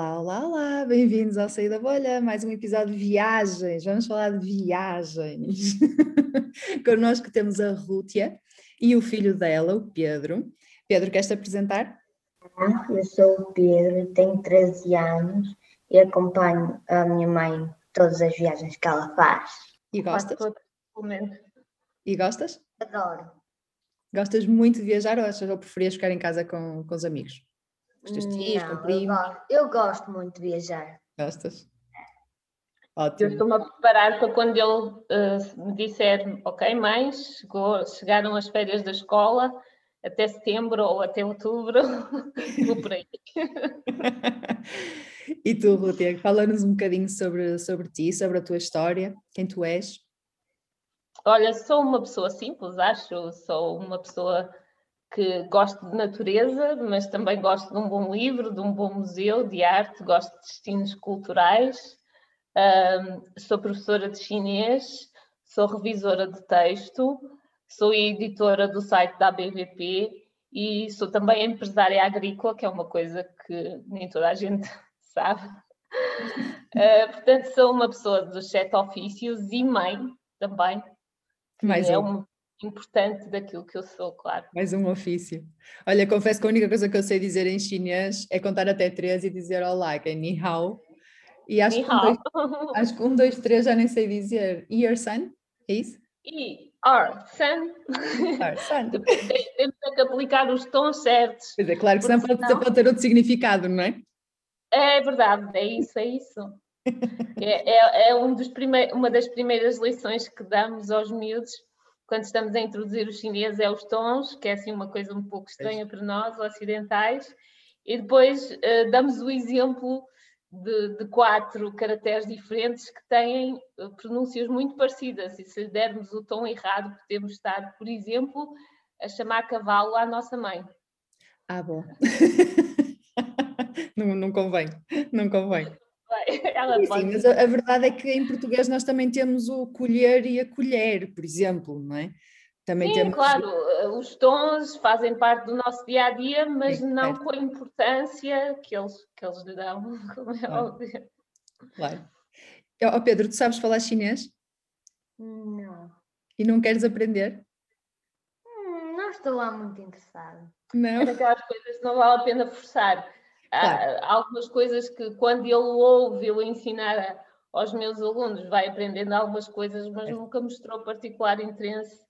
Olá, olá, olá, bem-vindos ao Sair da Bolha, mais um episódio de viagens, vamos falar de viagens. Connosco temos a Rútia e o filho dela, o Pedro. Pedro, queres-te apresentar? Eu sou o Pedro, tenho 13 anos e acompanho a minha mãe todas as viagens que ela faz. E gostas? E gostas? Adoro. Gostas muito de viajar ou, achas- ou preferias ficar em casa com, com os amigos? Os teus tios, com Não, eu, primos? gosto, eu gosto muito de viajar. Gostas? Eu Ótimo. estou-me a preparar para quando ele eh, me disser, ok, mãe, chegou- chegaram as férias da escola, até setembro ou até outubro, vou por aí. e tu, Rútia, fala-nos um bocadinho sobre, sobre ti, sobre a tua história, quem tu és. Olha, sou uma pessoa simples, acho, sou uma pessoa que gosto de natureza, mas também gosto de um bom livro, de um bom museu de arte, gosto de destinos culturais. Ahm, sou professora de chinês, sou revisora de texto, sou editora do site da ABVP e sou também empresária agrícola, que é uma coisa que nem toda a gente sabe. Ah, portanto, sou uma pessoa dos sete ofícios e mãe também, que Mais é um. Importante daquilo que eu sou, claro. Mais um ofício. Olha, confesso que a única coisa que eu sei dizer em chinês é contar até três e dizer olá, que é ni hao. E acho, Ni que um, dois, acho que um, dois, três já nem sei dizer. E your son? É isso? E, or, san, Your son. temos é que aplicar os tons certos. Pois é, claro que senão pode, senão- pode ter outro significado, não é? É verdade, é isso, é isso. É, é, é um dos uma das primeiras lições que damos aos miúdos quando estamos a introduzir os chineses é os tons, que é assim uma coisa um pouco estranha para nós, ocidentais, e depois eh, damos o exemplo de, de quatro caracteres diferentes que têm eh, pronúncias muito parecidas, e se lhe dermos o tom errado, podemos estar, por exemplo, a chamar cavalo à nossa mãe. Ah, bom. não, não convém, não convém. Ela Sim, pode mas a, a verdade é que em português nós também temos o colher e a colher, por exemplo, não é? Também Sim, temos. claro, eh, os tons fazem parte do nosso dia a dia, mas Sim, não certo. com a importância que eles, que eles lhe dão, como é Claro. óbvio. Claro. Ó ó, Pedro, tu sabes falar chinês Não. e não queres aprender? Hum, não estou lá muito interessada. Não? É daquelas coisas que não vale a pena forçar. Há- Claro. Há algumas coisas que, quando ele ouve eu ensinar aos meus alunos, vai aprendendo algumas coisas, mas Certo. nunca mostrou particular interesse.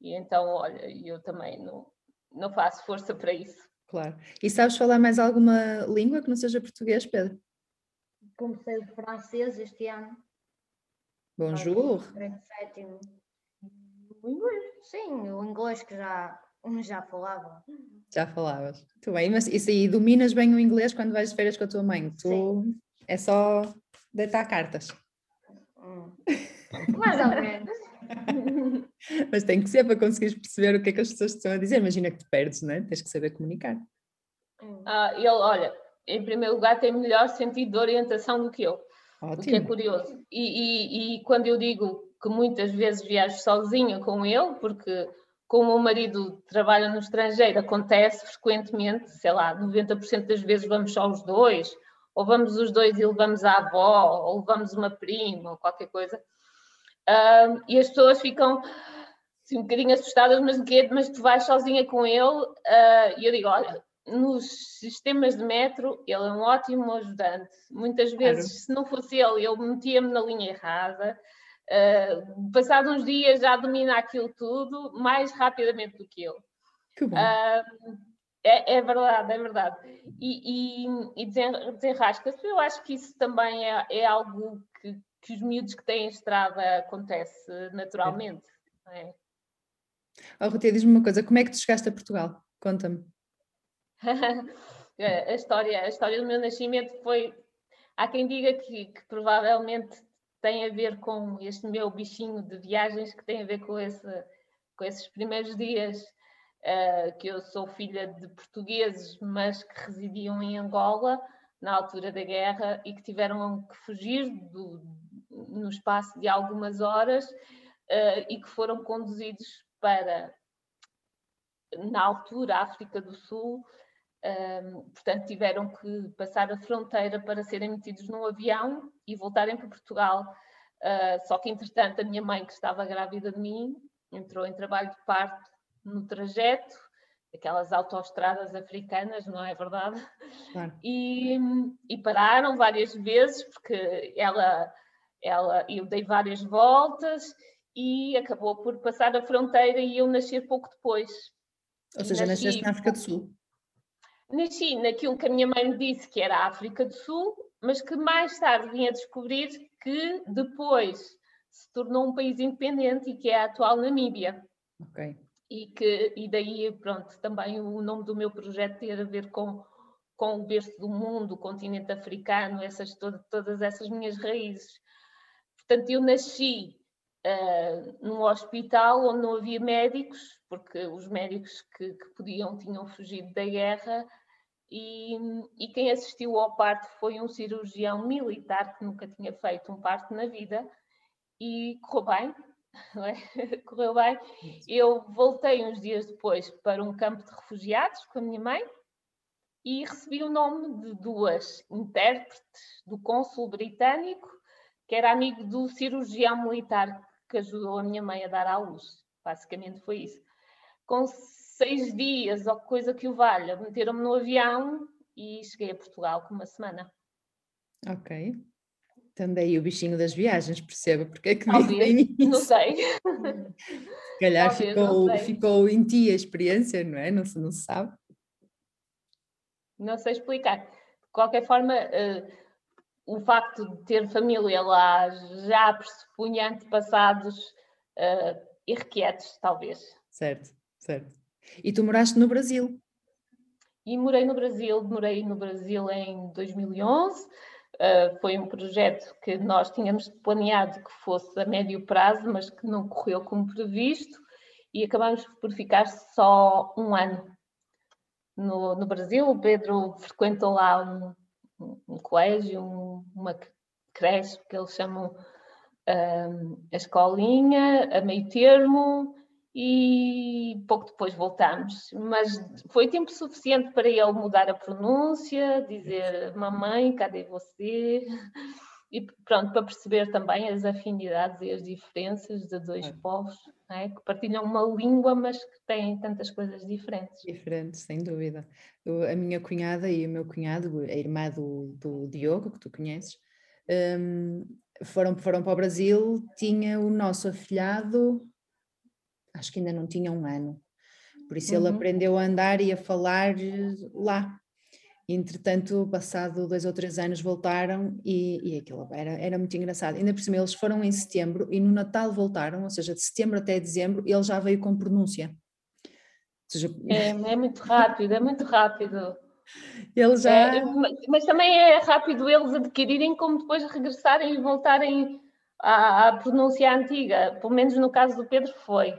E então, olha, eu também não, não faço força para isso. Claro. E sabes falar mais alguma língua que não seja português, Pedro? Comecei o francês este ano. Bonjour. Grande sétimo. O inglês? Sim, o inglês que já, um já falava. Já falavas. Muito bem, mas isso aí, dominas bem o inglês quando vais de férias com a tua mãe. Tu Sim. é só deitar cartas. Hum. Mais ou menos. Mas tem que ser para conseguires perceber o que é que as pessoas te estão a dizer. Imagina que te perdes, não é? Tens que saber comunicar. Hum. Ah, ele, olha, em primeiro lugar, tem melhor sentido de orientação do que eu. o que é Ótimo. curioso. E, e- e quando eu digo que muitas vezes viajo sozinha com ele, porque como o marido trabalha no estrangeiro, acontece frequentemente, sei lá, 90% das vezes vamos só os dois, ou vamos os dois e levamos a avó, ou levamos uma prima, ou qualquer coisa. Ah, e as pessoas ficam assim, um bocadinho assustadas, mas? Mas tu vais sozinha com ele? Ah, E eu digo, olha, nos sistemas de metro, ele é um ótimo ajudante. Muitas vezes, se não fosse ele, eu metia-me na linha errada. Uh, passado uns dias já domina aquilo tudo mais rapidamente do que eu. Que bom. Ah, é, é verdade, é verdade. E, e, e desen- desenrasca-se. Eu acho que isso também é, é algo que, que os miúdos que têm estrada acontece naturalmente. é? Oh, Rutia, diz-me uma coisa, como é que tu chegaste a Portugal? Conta-me. a, história, a história do meu nascimento foi. Há quem diga que, que provavelmente tem a ver com este meu bichinho de viagens, que tem a ver com, esse, com esses primeiros dias, eh, que eu sou filha de portugueses, mas que residiam em Angola na altura da guerra e que tiveram que fugir do- no espaço de algumas horas eh, e que foram conduzidos para, na altura, África do Sul, Um, portanto, tiveram que passar a fronteira para serem metidos num avião e voltarem para Portugal. Uh, só que, entretanto, a minha mãe, que estava grávida de mim, entrou em trabalho de parto no trajeto, aquelas autoestradas africanas, não é verdade? Claro. E, e, pararam várias vezes, porque ela, ela, eu dei várias voltas e acabou por passar a fronteira e eu nascer pouco depois. Ou seja, nasci, nasceste na África do Sul? Nasci naquilo que a minha mãe me disse que era a África do Sul, mas que mais tarde vim a descobrir que depois se tornou um país independente e que é a atual Namíbia. Ok. E, que, e daí, pronto, também o nome do meu projeto ter a ver com, com o berço do mundo, o continente africano, essas, todo, todas essas minhas raízes. Portanto, eu nasci uh, num hospital onde não havia médicos, porque os médicos que, que podiam tinham fugido da guerra, e, e, quem assistiu ao parto foi um cirurgião militar que nunca tinha feito um parto na vida e correu bem, é? correu bem. Eu voltei uns dias depois para um campo de refugiados com a minha mãe e recebi o nome de duas intérpretes do cônsul britânico, que era amigo do cirurgião militar que ajudou a minha mãe a dar à luz. Basicamente foi isso. Com seis dias ou coisa que o valha, meteram-me no avião e cheguei a Portugal com uma semana. Ok. Então daí o bichinho das viagens, perceba porque é que Talvez, não sei. Se calhar Talvez, ficou, ficou em ti a experiência, não é? Não se, não se sabe. Não sei explicar. De qualquer forma, uh, o facto de ter família lá já pressupunha antepassados uh, irrequietos, talvez. Certo, certo. E tu moraste no Brasil? E morei no Brasil, morei no Brasil em 2011. Uh, foi um projeto que nós tínhamos planeado que fosse a médio prazo, mas que não correu como previsto, e acabamos por ficar só um ano no, no Brasil. O Pedro frequentou lá um, um colégio, um, uma creche que eles chamam um, a escolinha, a meio termo, e pouco depois voltamos. Mas foi tempo suficiente para ele mudar a pronúncia, dizer mamãe, cadê você? E pronto, para perceber também as afinidades e as diferenças de dois é. povos é? que partilham uma língua, mas que têm tantas coisas diferentes. Diferentes, sem dúvida. a minha cunhada e o meu cunhado, a irmã do, do Diogo, que tu conheces, um, foram, foram para o Brasil, tinha o nosso afilhado, acho que ainda não tinha um ano, por isso uhum. ele aprendeu a andar e a falar lá. Entretanto, passado dois ou três anos, voltaram e, e aquilo era, era muito engraçado. Ainda por cima, eles foram em setembro e no Natal voltaram, ou seja, de setembro até dezembro, ele já veio com pronúncia. Seja... É, é, muito rápido, é muito rápido. Ele já... É, mas também é rápido eles adquirirem, como depois regressarem e voltarem à, à pronúncia antiga. Pelo menos no caso do Pedro foi.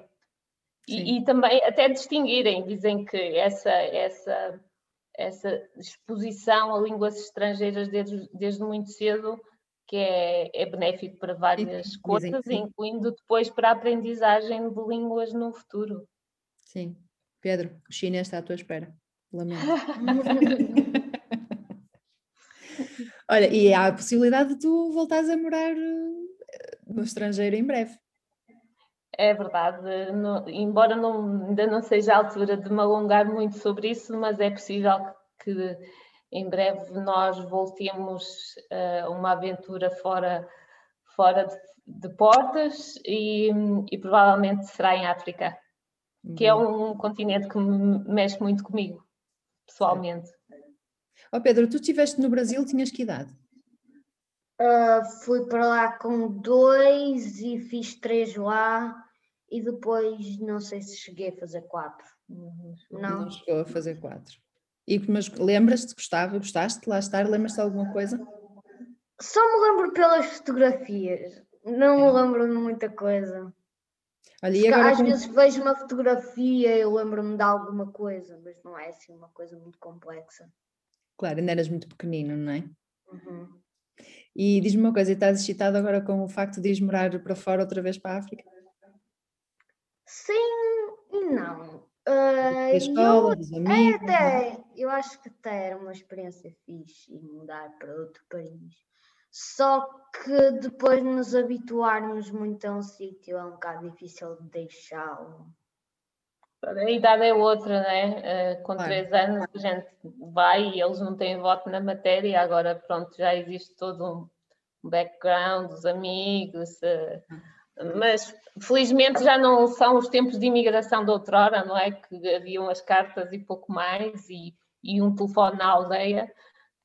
E, e, também até distinguirem, dizem que essa, essa essa exposição a línguas estrangeiras desde, desde muito cedo, que é, é benéfico para várias sim, coisas, incluindo depois para a aprendizagem de línguas no futuro. Sim. Pedro, o chinês está à tua espera. Lamento. Olha, e há a possibilidade de tu voltares a morar eh, no estrangeiro em breve. É verdade, no, embora não, ainda não seja a altura de me alongar muito sobre isso, mas é possível que, em breve nós voltemos a uh, uma aventura fora, fora de, de portas e, e, provavelmente será em África, uhum. que é um, um continente que mexe muito comigo, pessoalmente. Ó oh Pedro, tu estiveste no Brasil, tinhas que idade? Uh, fui para lá com dois e fiz três lá e depois não sei se cheguei a fazer quatro. Não, não chegou a fazer quatro. E, mas lembras-te, gostava, gostaste de lá estar? Lembras-te de alguma coisa? Só me lembro pelas fotografias, não me lembro de muita coisa. Olha, agora, às como... vezes vejo uma fotografia e lembro-me de alguma coisa, mas não é assim uma coisa muito complexa. Claro, ainda eras muito pequenino, não é? Uhum. E diz-me uma coisa, estás excitado agora com o facto de ir morar para fora outra vez para a África? Sim e não. Uh, escola, eu, amigos, é, até, eu acho que até era uma experiência fixe mudar para outro país. Só que depois de nos habituarmos muito a um sítio é um bocado difícil de deixá-lo. A idade é outra, né? Uh, com claro. três anos a gente vai e eles não têm voto na matéria, agora pronto, já existe todo um background, os amigos. Uh, mas felizmente já não são os tempos de imigração de outrora, não é? Que haviam as cartas e pouco mais, e, e um telefone na aldeia.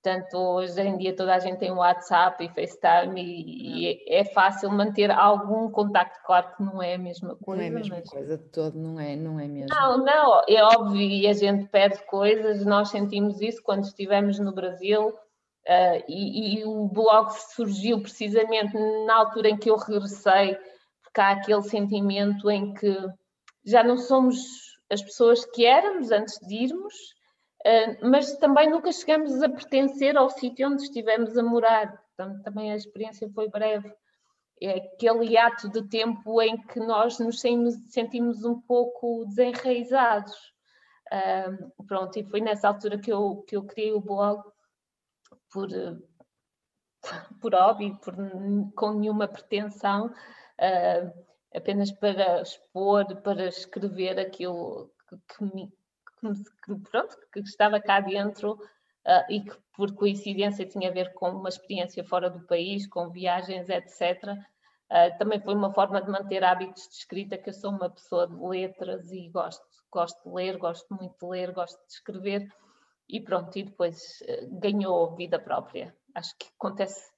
Portanto, hoje em dia toda a gente tem WhatsApp e FaceTime e, e, é fácil manter algum contacto. Claro que não é a mesma coisa. Não é a mesma mas... coisa de todo, não é, não é mesmo. Não, não, é óbvio e a gente pede coisas, nós sentimos isso quando estivemos no Brasil uh, e, e, o blog surgiu precisamente na altura em que eu regressei, há aquele sentimento em que já não somos as pessoas que éramos antes de irmos, ah, mas também nunca chegamos a pertencer ao sítio onde estivemos a morar. Portanto, também a experiência foi breve. É aquele ato de tempo em que nós nos sentimos um pouco desenraizados. Pronto, e foi nessa altura que eu, que eu criei o blog por, por hobby, por, com nenhuma pretensão, uh, apenas para expor, para escrever aquilo que, que, me, que, pronto, que estava cá dentro uh, e que por coincidência tinha a ver com uma experiência fora do país, com viagens, etc. Uh, ah, também foi uma forma de manter hábitos de escrita, que eu sou uma pessoa de letras e gosto, gosto de ler, gosto muito de ler, gosto de escrever e pronto, e depois ganhou vida própria. Acho que acontece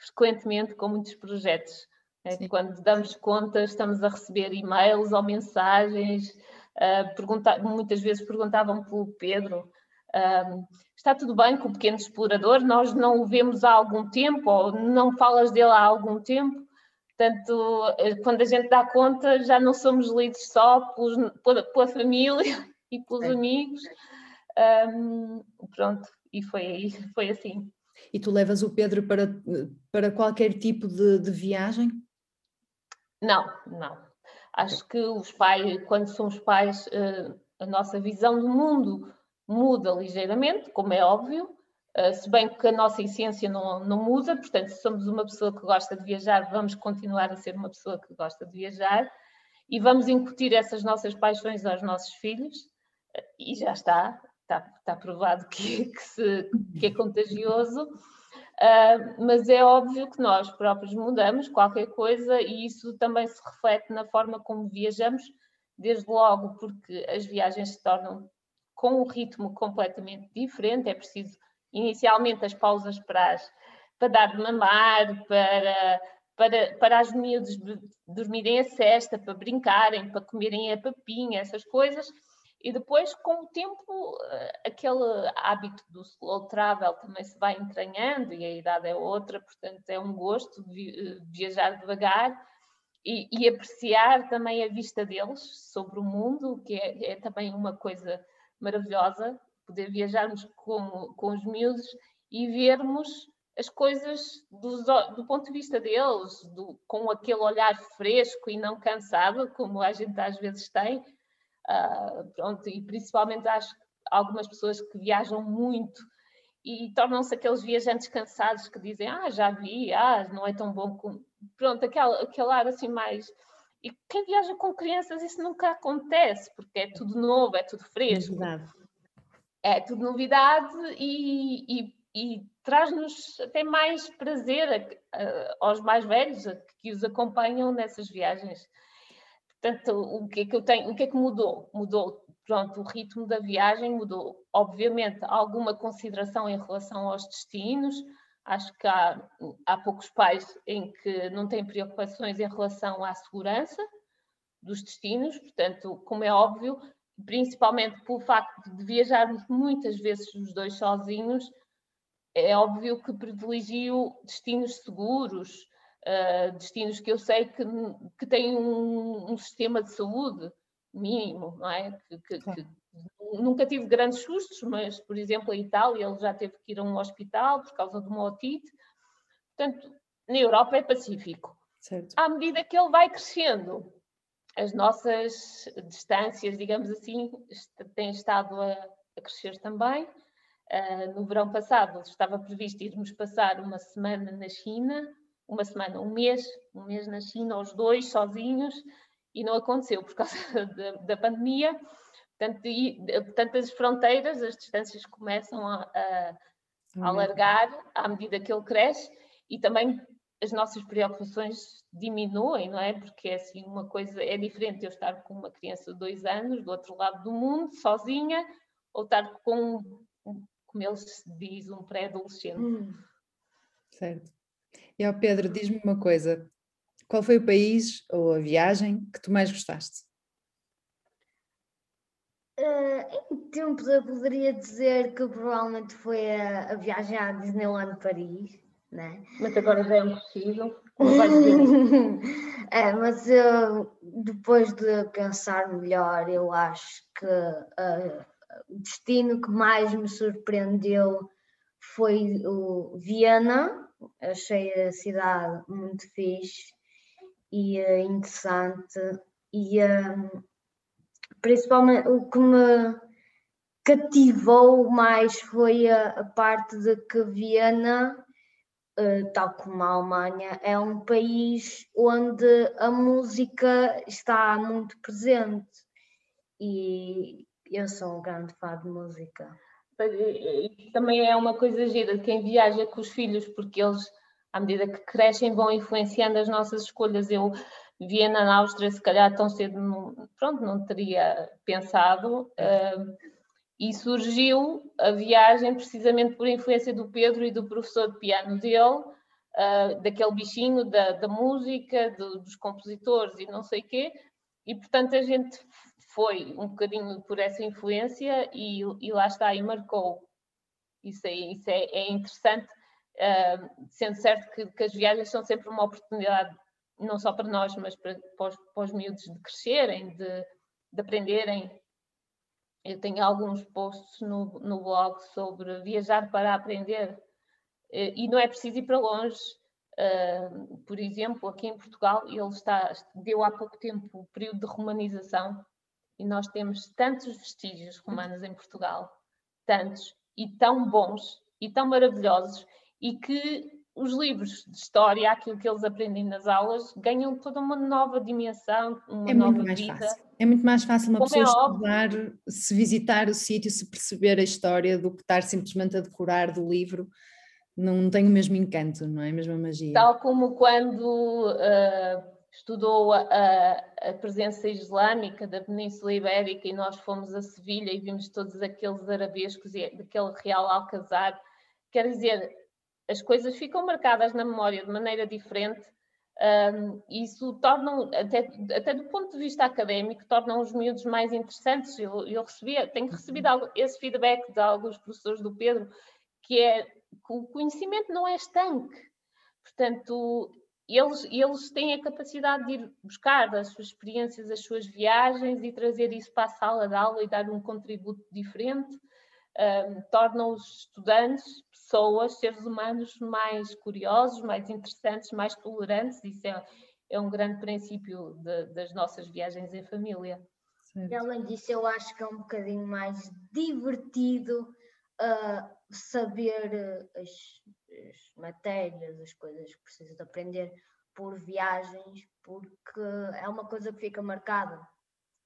frequentemente com muitos projetos. Né? Quando damos conta, estamos a receber e-mails ou mensagens Uh, muitas vezes perguntavam pelo Pedro: uh, está tudo bem com o pequeno explorador? Nós não o vemos há algum tempo, ou não falas dele há algum tempo. Portanto, eh, quando a gente dá conta, já não somos lidos só pelos, pela, pela, família e pelos é. amigos. Um, pronto, e foi aí, foi assim. E tu levas o Pedro para, para qualquer tipo de, de viagem? Não, não. Acho que os pais, quando somos pais, eh, a nossa visão do mundo muda ligeiramente, como é óbvio, eh, se bem que a nossa essência não, não muda, portanto, se somos uma pessoa que gosta de viajar, vamos continuar a ser uma pessoa que gosta de viajar e vamos incutir essas nossas paixões aos nossos filhos, eh, e já está, está, está provado que, que, se, que é contagioso. Uh, mas é óbvio que nós próprios mudamos qualquer coisa e isso também se reflete na forma como viajamos, desde logo porque as viagens se tornam com um ritmo completamente diferente, é preciso inicialmente as pausas para, as, para dar de mamar, para, para, para as miúdas dormirem a cesta, para brincarem, para comerem a papinha, essas coisas, e depois, com o tempo, eh, aquele hábito do slow travel também se vai entranhando e a idade é outra, portanto, é um gosto eh, viajar devagar e, e apreciar também a vista deles sobre o mundo, que é, é também uma coisa maravilhosa, poder viajarmos com, com os miúdos e vermos as coisas do, do ponto de vista deles, do, com aquele olhar fresco e não cansado, como a gente às vezes tem Uh, pronto, e principalmente acho algumas pessoas que viajam muito e tornam-se aqueles viajantes cansados que dizem, ah, já vi, ah, não é tão bom como... Pronto, aquele, aquele ar assim mais... E quem viaja com crianças isso nunca acontece, porque é tudo novo, é tudo fresco. Novidade. É tudo novidade e, e, e traz-nos até mais prazer a, a, aos mais velhos a, que os acompanham nessas viagens. Portanto, o que é que eu tenho, o que é que mudou? Mudou, pronto, o ritmo da viagem mudou. Obviamente, alguma consideração em relação aos destinos. Acho que há, há poucos pais em que não têm preocupações em relação à segurança dos destinos, portanto, como é óbvio, principalmente pelo facto de viajarmos muitas vezes os dois sozinhos, é óbvio que privilegio destinos seguros, uh, destinos que eu sei que, que têm um, um, sistema de saúde mínimo, não é? Que, que, que, nunca tive grandes sustos, mas, por exemplo, a Itália, ele já teve que ir a um hospital por causa de uma otite. Portanto, na Europa é pacífico. Certo. À medida que ele vai crescendo, as nossas distâncias, digamos assim, têm estado a, a crescer também. Uh, no verão passado estava previsto irmos passar uma semana na China, uma semana, um mês, um mês na China, os dois sozinhos, e não aconteceu por causa da, da pandemia. Portanto, e, portanto, as fronteiras, as distâncias começam a, a, a alargar à medida que ele cresce e também as nossas preocupações diminuem, não é? Porque é assim uma coisa, é diferente eu estar com uma criança de dois anos do outro lado do mundo, sozinha, ou estar com, como ele se diz, um pré-adolescente. Hum. Certo. E ao Pedro, diz-me uma coisa: qual foi o país ou a viagem que tu mais gostaste? Uh, em tempos eu poderia dizer que provavelmente foi a, a viagem à Disneyland Paris, né? Mas agora já é impossível. é, mas eu, depois de pensar melhor, eu acho que uh, o destino que mais me surpreendeu foi o Viena. Achei a cidade muito fixe e uh, interessante e uh, principalmente o que me cativou mais foi a, a parte de que Viena Uh, tal como a Alemanha, é um país onde a música está muito presente e eu sou um grande fã de música. Também é uma coisa gira de quem viaja com os filhos, porque eles, à medida que crescem, vão influenciando as nossas escolhas. Eu, Viena, na Áustria, se calhar tão cedo, não, pronto, não teria pensado. Uh, e surgiu a viagem precisamente por influência do Pedro e do professor de piano dele, uh, daquele bichinho da, da música, do, dos compositores e não sei o quê. E, portanto, a gente foi um bocadinho por essa influência e, e lá está, e marcou. Isso é, isso é, é interessante, uh, sendo certo que, que, as viagens são sempre uma oportunidade, não só para nós, mas para, para, os, para os miúdos de crescerem, de, de aprenderem. Eu tenho alguns posts no, no blog sobre viajar para aprender uh, e não é preciso ir para longe. Uh, por exemplo, aqui em Portugal, ele está, deu há pouco tempo o período de romanização e nós temos tantos vestígios romanos em Portugal, tantos, e tão bons, e tão maravilhosos, e que os livros de história, aquilo que eles aprendem nas aulas, ganham toda uma nova dimensão, uma é nova mais vida. Fácil. É muito mais fácil uma Como pessoa é estudar, se visitar o sítio, se perceber a história, do que estar simplesmente a decorar do livro. Não tem o mesmo encanto, não é a mesma magia. Tal como quando uh, estudou a, a, presença islâmica da Península Ibérica e nós fomos a Sevilha e vimos todos aqueles arabescos e daquele real alcazar. Quer dizer, as coisas ficam marcadas na memória de maneira diferente. Um, isso torna, até, até do ponto de vista académico, torna os miúdos mais interessantes. Eu, eu tenho recebido esse feedback de alguns professores do Pedro, que é que o conhecimento não é estanque. Portanto, eles, eles têm a capacidade de ir buscar as suas experiências, as suas viagens e trazer isso para a sala de aula e dar um contributo diferente. Um, tornam os estudantes, pessoas, seres humanos mais curiosos, mais interessantes, mais tolerantes. Isso é, é um grande princípio de, das nossas viagens em família. E além disso, eu acho que é um bocadinho mais divertido uh, saber uh, as, as matérias, as coisas que preciso de aprender por viagens, porque é uma coisa que fica marcada.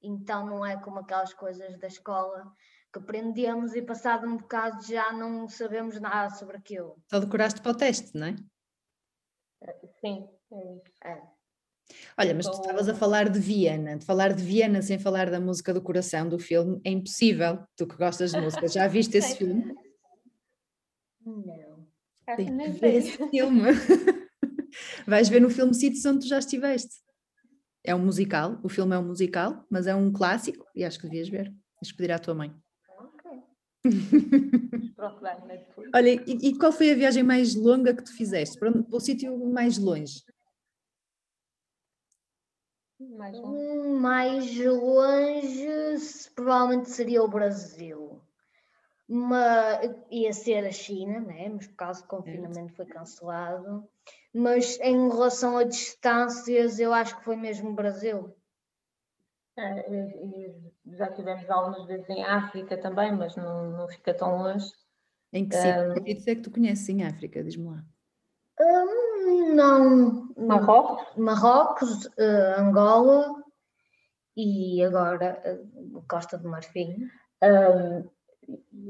Então não é como aquelas coisas da escola que aprendemos e passado um bocado já não sabemos nada sobre aquilo. Só decoraste para o teste, não é? Sim, é isso. É. Olha, mas tu estavas a falar de Viena, de falar de Viena sem falar da música do coração do filme é impossível. Tu que gostas de música, já viste esse filme? Não. Tem que ver esse filme. Vais ver no filme Sítios onde tu já estiveste. É um musical, o filme é um musical, mas é um clássico e acho que devias ver. Tens que pedir à tua mãe. Olha, e, e, qual foi a viagem mais longa que tu fizeste? Para, para o sítio mais longe? Mais longe, hum, mais longe provavelmente seria o Brasil mas ia ser a China, né? mas por causa do confinamento foi cancelado. Mas em relação a distâncias, eu acho que foi mesmo o Brasil. É, já tivemos algumas vezes em África também, mas não, não fica tão longe. Em que sítios um, é que tu conheces em África? Diz-me lá. Um, não. Marrocos? Marrocos, uh, Angola e agora uh, Costa do Marfim. Um,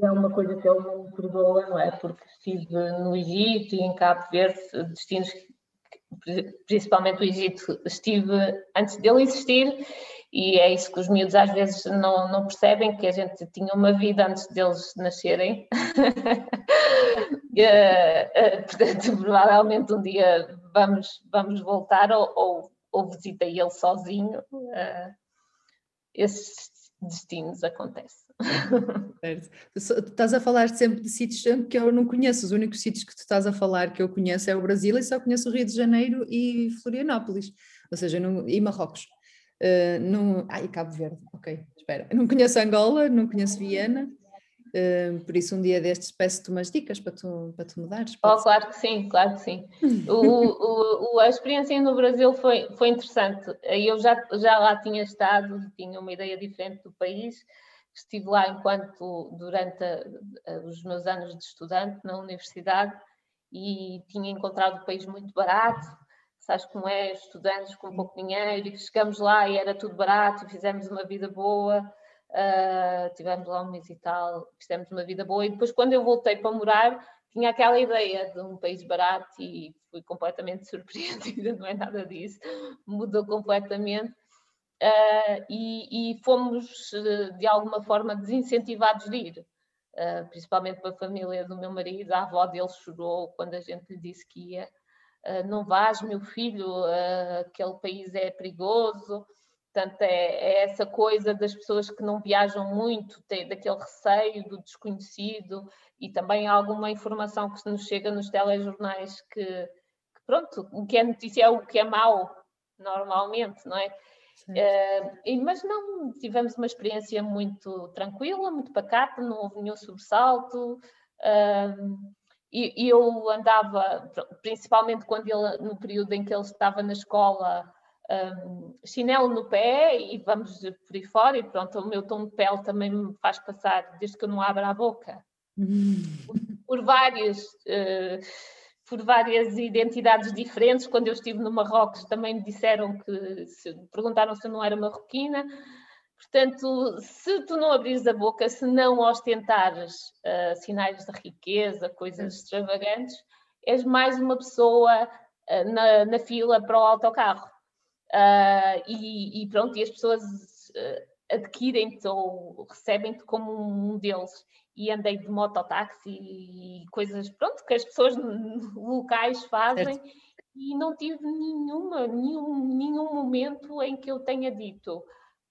é uma coisa que ele me perdoa, não é? Porque estive no Egito e em Cabo Verde, destinos, principalmente o Egito, estive antes dele existir e é isso que os miúdos às vezes não, não percebem, que a gente tinha uma vida antes deles nascerem. uh, uh, portanto, provavelmente um dia vamos, vamos voltar ou, ou, ou ele sozinho. Uh, esses destinos acontecem. Certo. Tu estás a falar sempre de sítios que eu não conheço. Os únicos sítios que tu estás a falar que eu conheço é o Brasil e só conheço o Rio de Janeiro e Florianópolis, ou seja, não, e Marrocos. Uh, não, ai, Cabo Verde, ok, espera. Não conheço Angola, não conheço Viena, uh, por isso um dia destes peço-te umas dicas para tu, para tu mudares. Oh, claro que sim, claro que sim. o, o, a experiência no Brasil foi, foi interessante. Eu já, já lá tinha estado, tinha uma ideia diferente do país. Estive lá enquanto, durante a, a, os meus anos de estudante na universidade e tinha encontrado o país muito barato, sabes como é, estudantes com pouco dinheiro, e chegamos lá e era tudo barato, fizemos uma vida boa, uh, tivemos lá um mês e tal, fizemos uma vida boa, e depois quando eu voltei para morar, tinha aquela ideia de um país barato e fui completamente surpreendida, não é nada disso, mudou completamente. Uh, e, e, fomos de alguma forma desincentivados de ir, uh, principalmente a família do meu marido. A avó dele chorou quando a gente lhe disse que ia, ah, não vás, meu filho, uh, aquele país é perigoso. Portanto, é, é, essa coisa das pessoas que não viajam muito, daquele receio do desconhecido e também alguma informação que nos chega nos telejornais que pronto, o que é notícia é o que é mau, normalmente, não é? Uh, mas não, tivemos uma experiência muito tranquila, muito pacata, não houve nenhum sobressalto. Uh, e, eu andava, principalmente quando ele, no período em que ele estava na escola, um, chinelo no pé e vamos por aí fora, e pronto, o meu tom de pele também me faz passar, desde que eu não abro a boca, por, por várias. Uh, por várias identidades diferentes. Quando eu estive no Marrocos, também me disseram que se, perguntaram se eu não era marroquina. Portanto, se tu não abrires a boca, se não ostentares uh, sinais de riqueza, coisas extravagantes, és mais uma pessoa uh, na, na, fila para o autocarro. Uh, e, e, pronto, e as pessoas adquirem-te ou recebem-te como um deles. E andei de mototáxi e coisas, pronto, que as pessoas locais fazem. Certo. E não tive nenhuma, nenhum, nenhum momento em que eu tenha dito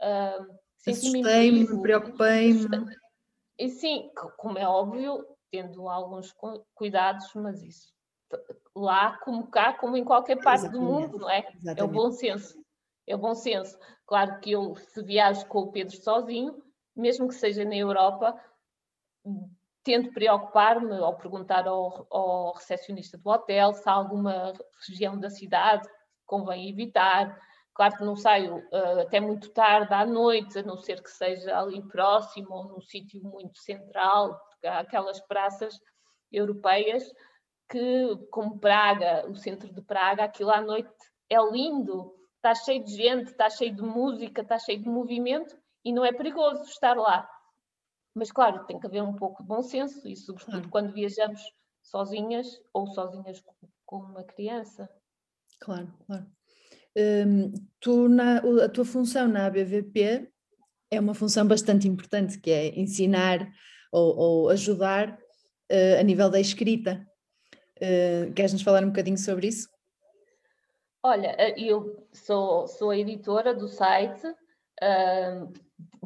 uh, Assustei-me, preocupei-me. E sim, como é óbvio, tendo alguns cuidados, mas isso lá como cá, como em qualquer parte Exatamente. do mundo, não é? Exatamente. É o bom senso. É o bom senso. Claro que eu, se viajo com o Pedro sozinho, mesmo que seja na Europa, tento preocupar-me ou perguntar ao, ao recepcionista do hotel se há alguma região da cidade que convém evitar, Claro que não saio uh, até muito tarde à noite, a não ser que seja ali próximo ou num sítio muito central, porque há aquelas praças europeias que, como Praga, o centro de Praga, aquilo à noite é lindo, está cheio de gente, está cheio de música, está cheio de movimento e não é perigoso estar lá. Mas, claro, tem que haver um pouco de bom senso e, sobretudo, quando viajamos sozinhas ou sozinhas com uma criança. Claro, claro. Um, tu na, a tua função na ABVP é uma função bastante importante, que é ensinar ou, ou ajudar uh, a nível da escrita. Uh, Queres-nos falar um bocadinho sobre isso? Olha, eh, eu sou, sou a editora do site, uh,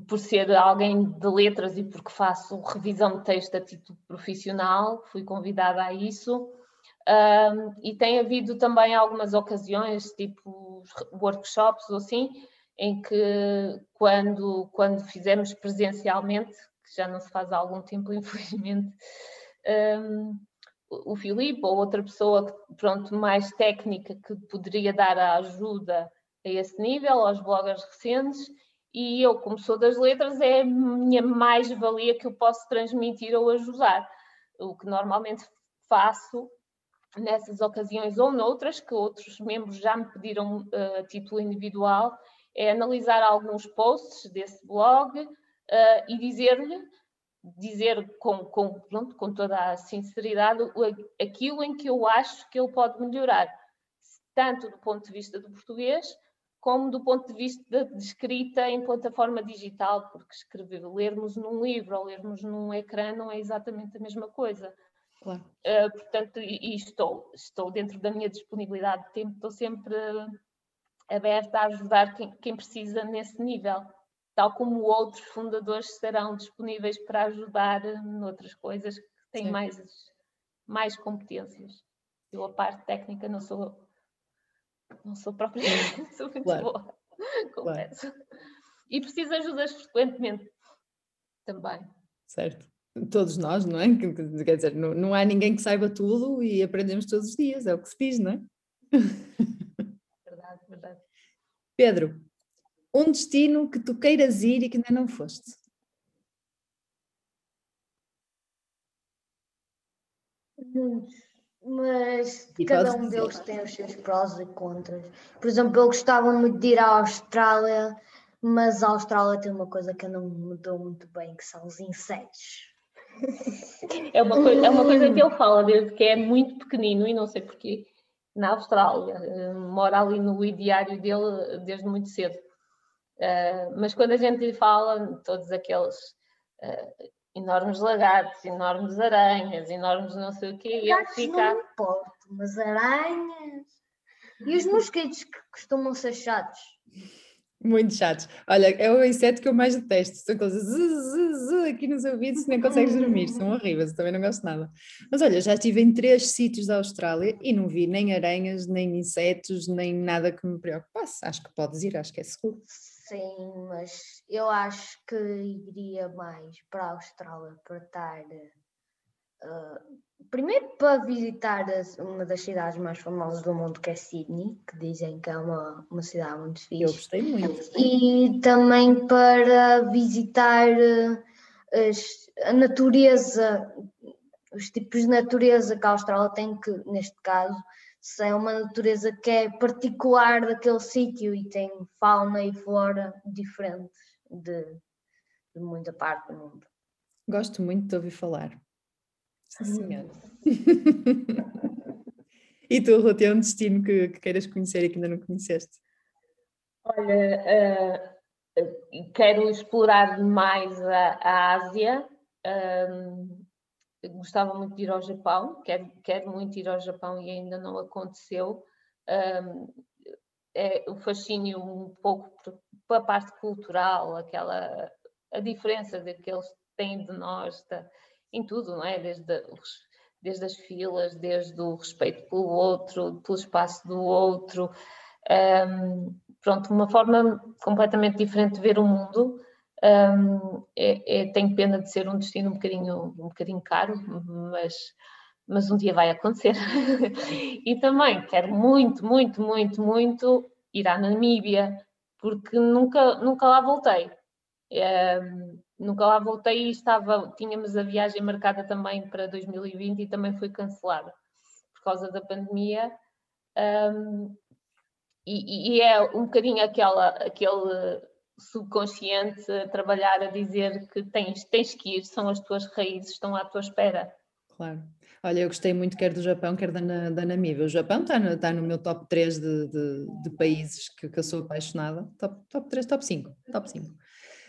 por ser alguém de letras e porque faço revisão de texto a título profissional, fui convidada a isso. Um, e tem havido também algumas ocasiões, tipo workshops ou assim, em que quando, quando fizemos presencialmente, que já não se faz há algum tempo, infelizmente, um, o Filipe ou outra pessoa pronto, mais técnica que poderia dar a ajuda a esse nível, aos bloggers recentes, e eu, como sou das letras, é a minha mais-valia que eu posso transmitir ou ajudar. O que normalmente faço nessas ocasiões ou noutras, que outros membros já me pediram uh, a título individual, é analisar alguns posts desse blog uh, e dizer-lhe, dizer com, com, pronto, com toda a sinceridade aquilo em que eu acho que ele pode melhorar, tanto do ponto de vista do português, como do ponto de vista de escrita em plataforma digital, porque escrever, lermos num livro ou lermos num ecrã não é exatamente a mesma coisa. Claro. Uh, portanto, e, e, estou, estou dentro da minha disponibilidade de tempo, estou sempre aberta a ajudar quem, quem precisa nesse nível, tal como outros fundadores estarão disponíveis para ajudar noutras coisas que têm mais, mais competências. Eu, a parte técnica, não sou, não sou propriamente sou muito claro. boa, confesso. Claro. E preciso de ajudas frequentemente também. Certo todos nós, não é? Quer dizer, não, não há ninguém que saiba tudo e aprendemos todos os dias, é o que se diz, não é? Verdade, verdade. Pedro, um destino que tu queiras ir e que ainda não foste. Muitos, mas e cada um dizer. deles tem os seus prós e contras. Por exemplo, eu gostava muito de ir à Austrália, mas a Austrália tem uma coisa que eu não me dou muito bem, que são os insetos. É uma, coisa, é uma coisa que ele fala desde que é muito pequenino e não sei porquê, na Austrália. Mora ali no ideário dele desde muito cedo. Uh, mas quando a gente lhe fala, todos aqueles uh, enormes lagartos, enormes aranhas, enormes não sei o quê, ele fica. Não importa, mas aranhas. E os mosquitos que costumam ser chatos. Muito chatos. Olha, é o inseto que eu mais detesto. São coisas aqui nos ouvidos nem consegues dormir. São horríveis, também não gosto nada. Mas olha, já estive em três sítios da Austrália e não vi nem aranhas, nem insetos, nem nada que me preocupasse. Acho que podes ir, acho que é seguro. Sim, mas eu acho que iria mais para a Austrália para estar. Uh, primeiro para visitar uma das cidades mais famosas do mundo, que é Sydney, que dizem que é uma, uma cidade muito fixe. Eu gostei muito. E também para visitar eh, as, a natureza, os tipos de natureza que a Austrália tem, que neste caso é uma natureza que é particular daquele sítio e tem fauna e flora diferentes de, de muita parte do mundo. Gosto muito de ouvir falar. Sim, senhora. e tu, Ruth, é um destino que, que, queiras conhecer e que ainda não conheceste? Olha, uh, quero explorar mais a, a Ásia. Um, gostava muito de ir ao Japão, quero, quero muito ir ao Japão e ainda não aconteceu. Um, é o fascínio um pouco pela parte cultural, aquela a diferença que eles têm de nós, da, em tudo, não é? Desde, desde as filas, desde o respeito pelo outro, pelo espaço do outro. Um, pronto, uma forma completamente diferente de ver o mundo. Um, é, é, tenho pena de ser um destino um bocadinho, um bocadinho caro, mas, mas um dia vai acontecer. e também quero muito, muito, muito, muito ir à Namíbia, porque nunca, nunca lá voltei. Um, nunca lá voltei e estava, tínhamos a viagem marcada também para 2020 e também foi cancelada por causa da pandemia. Um, e, e, é um bocadinho aquela, aquele subconsciente a trabalhar a dizer que tens, tens que ir, são as tuas raízes, estão à tua espera. Claro. Olha, eu gostei muito quer do Japão, quer da, da Namíbia. O Japão está no, está no meu top 3 de, de, de países que, que, eu sou apaixonada. Top, top 3, top 5. Top 5.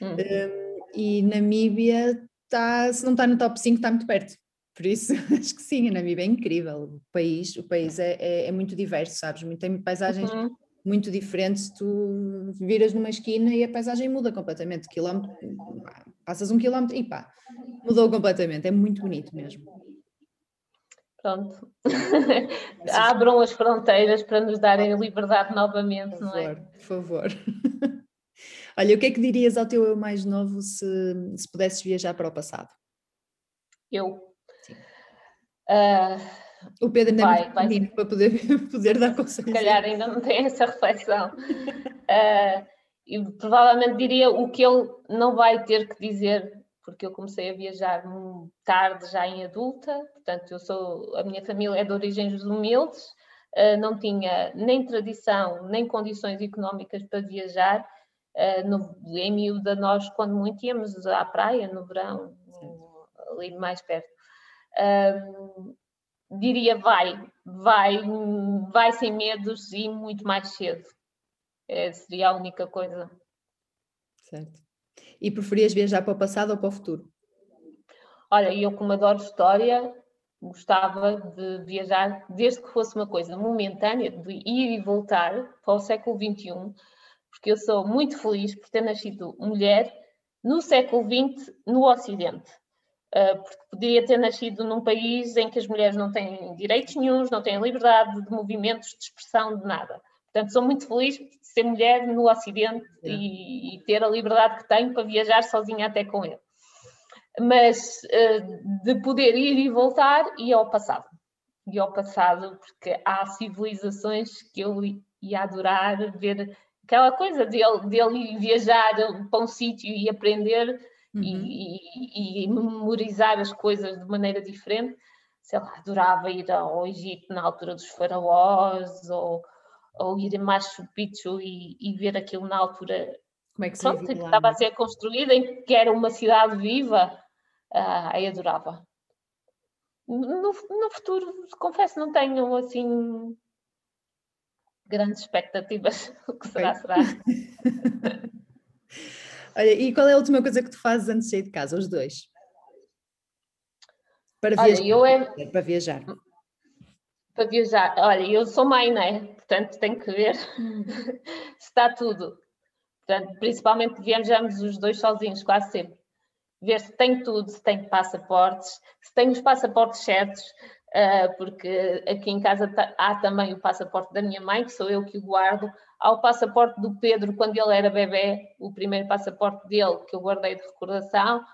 Uhum. Um, e Namíbia está, se não está no top 5, está muito perto. Por isso, acho que sim, a Namíbia é incrível. O país, o país é, é, é muito diverso, sabes? Tem paisagens uhum. Muito diferentes. Tu viras numa esquina e a paisagem muda completamente. Quilómetro, passas um quilómetro e pá, mudou completamente. É muito bonito mesmo. Pronto. Abram as fronteiras para nos darem liberdade novamente, por favor, não é? Por favor. Olha, o que é que dirias ao teu eu mais novo se, se pudesses viajar para o passado? Eu. Uh, o Pedro ainda vai, é vai. para poder, poder dar conselhos. Se calhar ainda não tem essa reflexão. uh, e provavelmente diria o que ele não vai ter que dizer, porque eu comecei a viajar tarde, já em adulta, portanto, eu sou, a minha família é de origens humildes, eh, não tinha nem tradição, nem condições económicas para viajar. Eh, no, em miúda, nós, quando muito, íamos à praia no verão, ali mais perto. Um, diria vai, vai, vai sem medos e muito mais cedo. É, seria a única coisa. Certo. E preferias viajar para o passado ou para o futuro? Olha, eu como adoro história, gostava de viajar desde que fosse uma coisa momentânea, de ir e voltar para o século XXI, porque eu sou muito feliz por ter nascido mulher no século XX no Ocidente. Ah, porque poderia ter nascido num país em que as mulheres não têm direitos nenhums, não têm liberdade de movimentos, de expressão, de nada. Portanto, sou muito feliz de ser mulher no Ocidente e, e, ter a liberdade que tenho para viajar sozinha até com ele. Mas uh, de poder ir e voltar, e ao passado. E ao passado, porque há civilizações que eu ia adorar ver aquela coisa dele, dele viajar para um sítio e aprender uhum. e, e, e, memorizar as coisas de maneira diferente. Sei lá, adorava ir ao Egito na altura dos faraós ou, ou ir a Machu Picchu e, e ver aquilo na altura Como é que, pronto, que estava a ser construída, em que era uma cidade viva. Ah, aí adorava. No, no futuro, confesso, não tenho assim grandes expectativas. O que será, será. Olha, e qual é a última coisa que tu fazes antes de sair de casa, os dois? Para viajar. Olha, é... Para viajar. Para viajar. Olha, eu sou mãe, não é? Portanto, tenho que ver se está tudo. Portanto, principalmente viajamos os dois sozinhos, quase sempre. Ver se tem tudo, se tem passaportes, se tem os passaportes certos, porque aqui em casa há também o passaporte da minha mãe, que sou eu que o guardo, Há o passaporte do Pedro quando ele era bebê, o primeiro passaporte dele que eu guardei de recordação.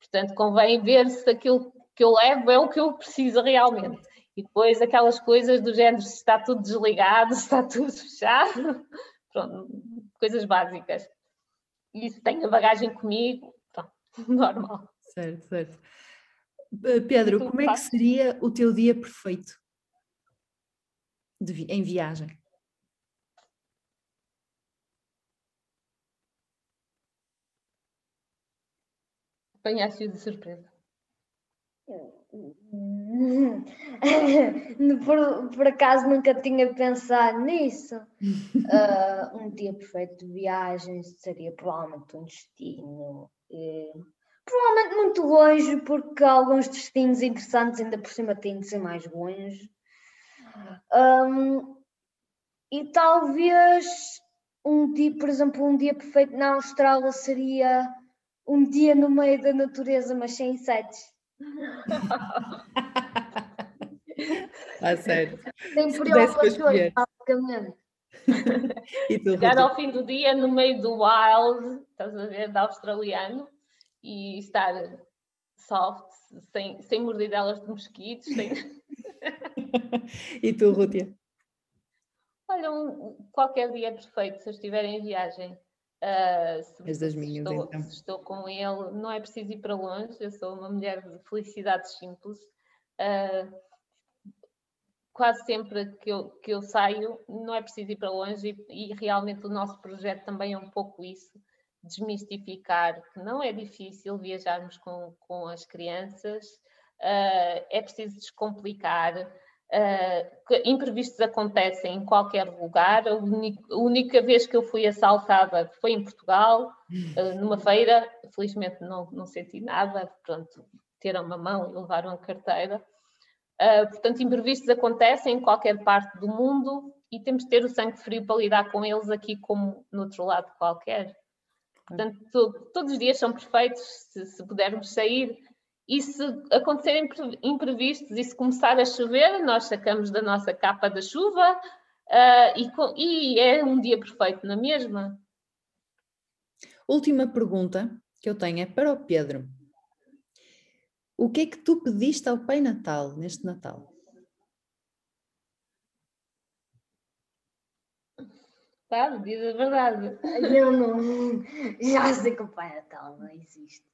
Portanto, convém ver se aquilo que eu levo é o que eu preciso realmente. E depois aquelas coisas do género, se está tudo desligado, se está tudo fechado. Pronto, coisas básicas. E se tenho a bagagem comigo, pronto, normal. Certo, certo. Eh, Pedro, como é que seria o teu dia perfeito de, em viagem? apanhaste-o de surpresa? por, por acaso nunca tinha pensado nisso. Uh, um dia perfeito de viagem seria provavelmente um destino. Eh, provavelmente muito longe, porque alguns destinos interessantes ainda por cima têm de ser mais longe. Um, e talvez um dia, por exemplo, um dia perfeito na Austrália seria um dia no meio da natureza, mas sem insetos. Ah, sério. Sem preocupações, basicamente. Chegar ao fim do dia no meio do wild, estás a ver, da australiano, e estar soft, sem, sem mordidelas de mosquitos. Sem... e tu, Rútia? Olha, um, qualquer dia é perfeito se eu estiver em viagem. Uh, se, das minhas, estou, então. se estou com ele, não é preciso ir para longe, eu sou uma mulher de felicidades simples. Uh, quase sempre que eu, que eu saio, não é preciso ir para longe, e, e, realmente o nosso projeto também é um pouco isso desmistificar que não é difícil viajarmos com, com as crianças, uh, é preciso descomplicar. Uh, imprevistos acontecem em qualquer lugar. A única, a única, vez que eu fui assaltada foi em Portugal, uh, numa feira. Felizmente não, não senti nada, pronto, teram uma mão e levaram a carteira. Uh, portanto, imprevistos acontecem em qualquer parte do mundo e temos de ter o sangue frio para lidar com eles aqui como no outro lado qualquer. Portanto, todos os dias são perfeitos se, se pudermos sair e se acontecerem imprevistos e se começar a chover, nós sacamos da nossa capa da chuva uh, e, e, é um dia perfeito na mesma. Última pergunta que eu tenho é para o Pedro. O que é que tu pediste ao Pai Natal neste Natal? Sabe? Diz a verdade. Eu não. Já sei que o Pai Natal não existe.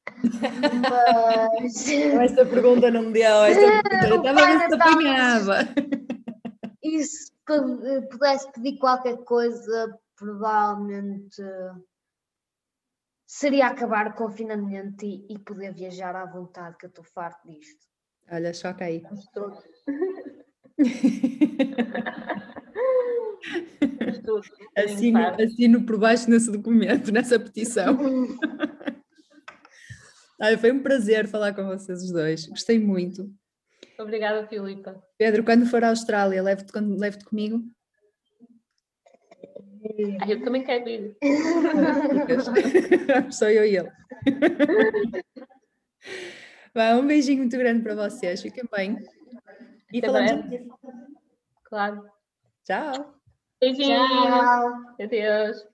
Mas. Esta pergunta não me deu. Esta pergunta, eu estava a ver se apanhava. E se pudesse pedir qualquer coisa, provavelmente seria acabar o confinamento e, e poder viajar à vontade, que eu estou farto disto. Olha, choca aí. assino, assino por baixo nesse documento, nessa petição. Olha, foi um prazer falar com vocês os dois. Gostei muito. Obrigada, Filipa. Pedro, quando for à Austrália, leve-te leve comigo? Ah, eu também quero ir. Sou eu e ele. um beijinho muito grande para vocês. Fiquem bem. E falamos. Claro. Tchau. Adiós. Adiós.